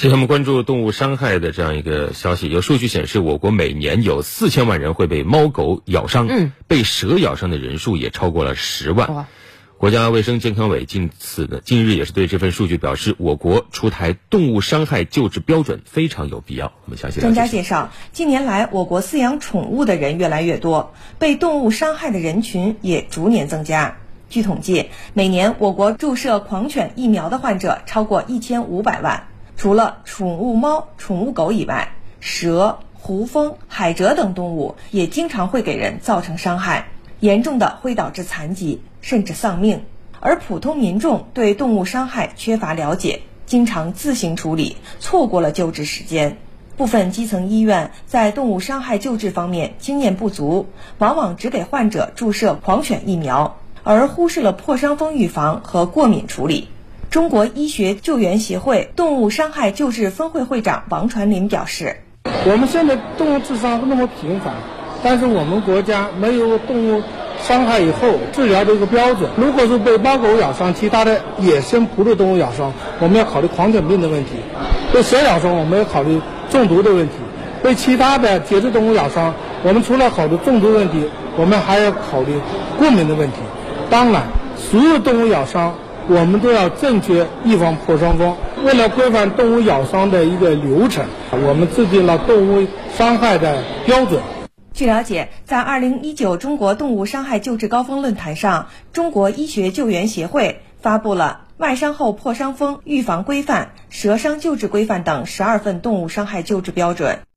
接下来我们关注动物伤害的这样一个消息。有数据显示，我国每年有四千万人会被猫狗咬伤，嗯，被蛇咬伤的人数也超过了十万。国家卫生健康委近此呢，近日也是对这份数据表示，我国出台动物伤害救治标准非常有必要。我们详细专家。介绍，近年来我国饲养宠物的人越来越多，被动物伤害的人群也逐年增加。据统计，每年我国注射狂犬疫苗的患者超过一千五百万。除了宠物猫、宠物狗以外，蛇、胡蜂、海蜇等动物也经常会给人造成伤害，严重的会导致残疾甚至丧命。而普通民众对动物伤害缺乏了解，经常自行处理，错过了救治时间。部分基层医院在动物伤害救治方面经验不足，往往只给患者注射狂犬疫苗，而忽视了破伤风预防和过敏处理。中国医学救援协会动物伤害救治分会会长王传林表示。我们现在动物致伤那么频繁，但是我们国家没有动物伤害以后治疗的一个标准。如果是被猫狗咬伤，其他的野生哺乳动物咬伤，我们要考虑狂犬病的问题；被蛇咬伤，我们要考虑中毒的问题；被其他的节肢动物咬伤，我们除了考虑中毒问题，我们还要考虑过敏的问题。当然，所有动物咬伤。我们都要正确预防破伤风。为了规范动物咬伤的一个流程，我们制定了动物伤害的标准。据了解，在二零一九中国动物伤害救治高峰论坛上，中国医学救援协会发布了《外伤后破伤风预防规范》《蛇伤救治规范》等十二份动物伤害救治标准。